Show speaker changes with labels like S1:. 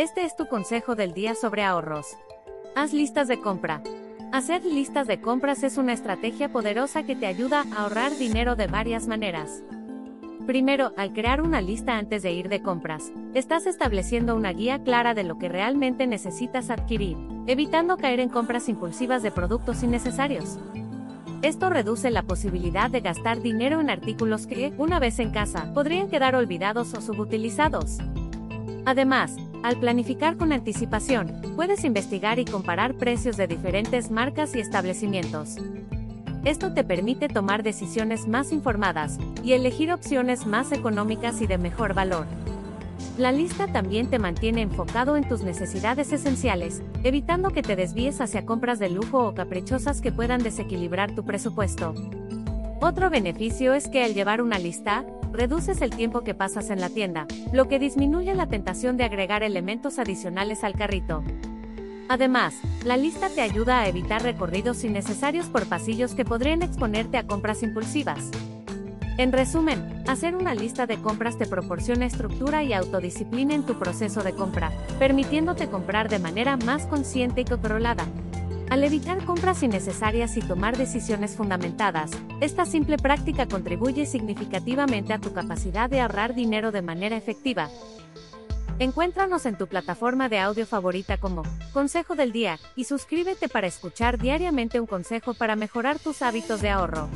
S1: Este es tu consejo del día sobre ahorros. Haz listas de compra. Hacer listas de compras es una estrategia poderosa que te ayuda a ahorrar dinero de varias maneras. Primero, al crear una lista antes de ir de compras, estás estableciendo una guía clara de lo que realmente necesitas adquirir, evitando caer en compras impulsivas de productos innecesarios. Esto reduce la posibilidad de gastar dinero en artículos que, una vez en casa, podrían quedar olvidados o subutilizados. Además, al planificar con anticipación, puedes investigar y comparar precios de diferentes marcas y establecimientos. Esto te permite tomar decisiones más informadas y elegir opciones más económicas y de mejor valor. La lista también te mantiene enfocado en tus necesidades esenciales, evitando que te desvíes hacia compras de lujo o caprichosas que puedan desequilibrar tu presupuesto. Otro beneficio es que al llevar una lista, reduces el tiempo que pasas en la tienda, lo que disminuye la tentación de agregar elementos adicionales al carrito. Además, la lista te ayuda a evitar recorridos innecesarios por pasillos que podrían exponerte a compras impulsivas. En resumen, hacer una lista de compras te proporciona estructura y autodisciplina en tu proceso de compra, permitiéndote comprar de manera más consciente y controlada. Al evitar compras innecesarias y tomar decisiones fundamentadas, esta simple práctica contribuye significativamente a tu capacidad de ahorrar dinero de manera efectiva. Encuéntranos en tu plataforma de audio favorita como Consejo del Día y suscríbete para escuchar diariamente un consejo para mejorar tus hábitos de ahorro.